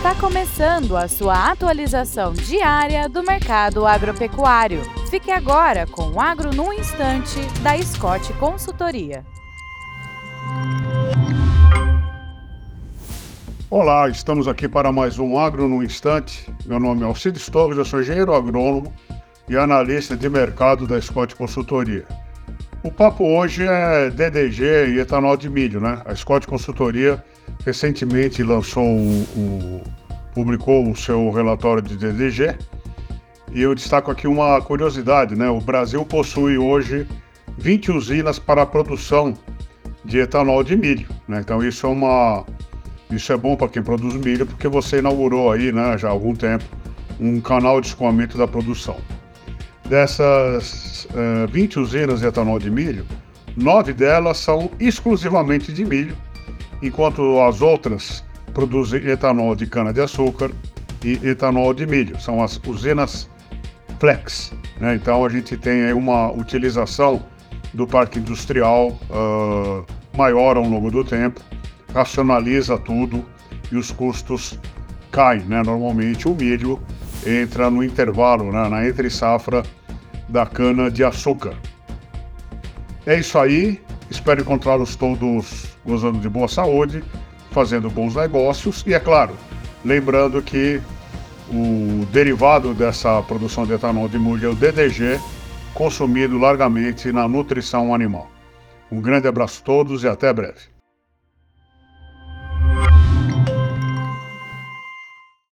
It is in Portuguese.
Está começando a sua atualização diária do mercado agropecuário. Fique agora com o Agro no Instante, da Scott Consultoria. Olá, estamos aqui para mais um Agro no Instante. Meu nome é Alcides Torres, eu sou engenheiro agrônomo e analista de mercado da Scott Consultoria. O papo hoje é DDG e etanol de milho, né? A Scott Consultoria recentemente lançou o, o, publicou o seu relatório de DDG e eu destaco aqui uma curiosidade, né? O Brasil possui hoje 20 usinas para a produção de etanol de milho, né? Então isso é uma isso é bom para quem produz milho porque você inaugurou aí, né, já há algum tempo, um canal de escoamento da produção. Dessas uh, eh, 20 usinas de etanol de milho, nove delas são exclusivamente de milho, enquanto as outras produzem etanol de cana-de-açúcar e etanol de milho. São as usinas flex. Né? Então a gente tem uma utilização do parque industrial uh, maior ao longo do tempo, racionaliza tudo e os custos caem. Né? Normalmente o milho entra no intervalo, né? na entre safra da cana-de-açúcar. É isso aí. Espero encontrá-los todos gozando de boa saúde, fazendo bons negócios e, é claro, lembrando que o derivado dessa produção de etanol de milho é o DDG, consumido largamente na nutrição animal. Um grande abraço a todos e até breve.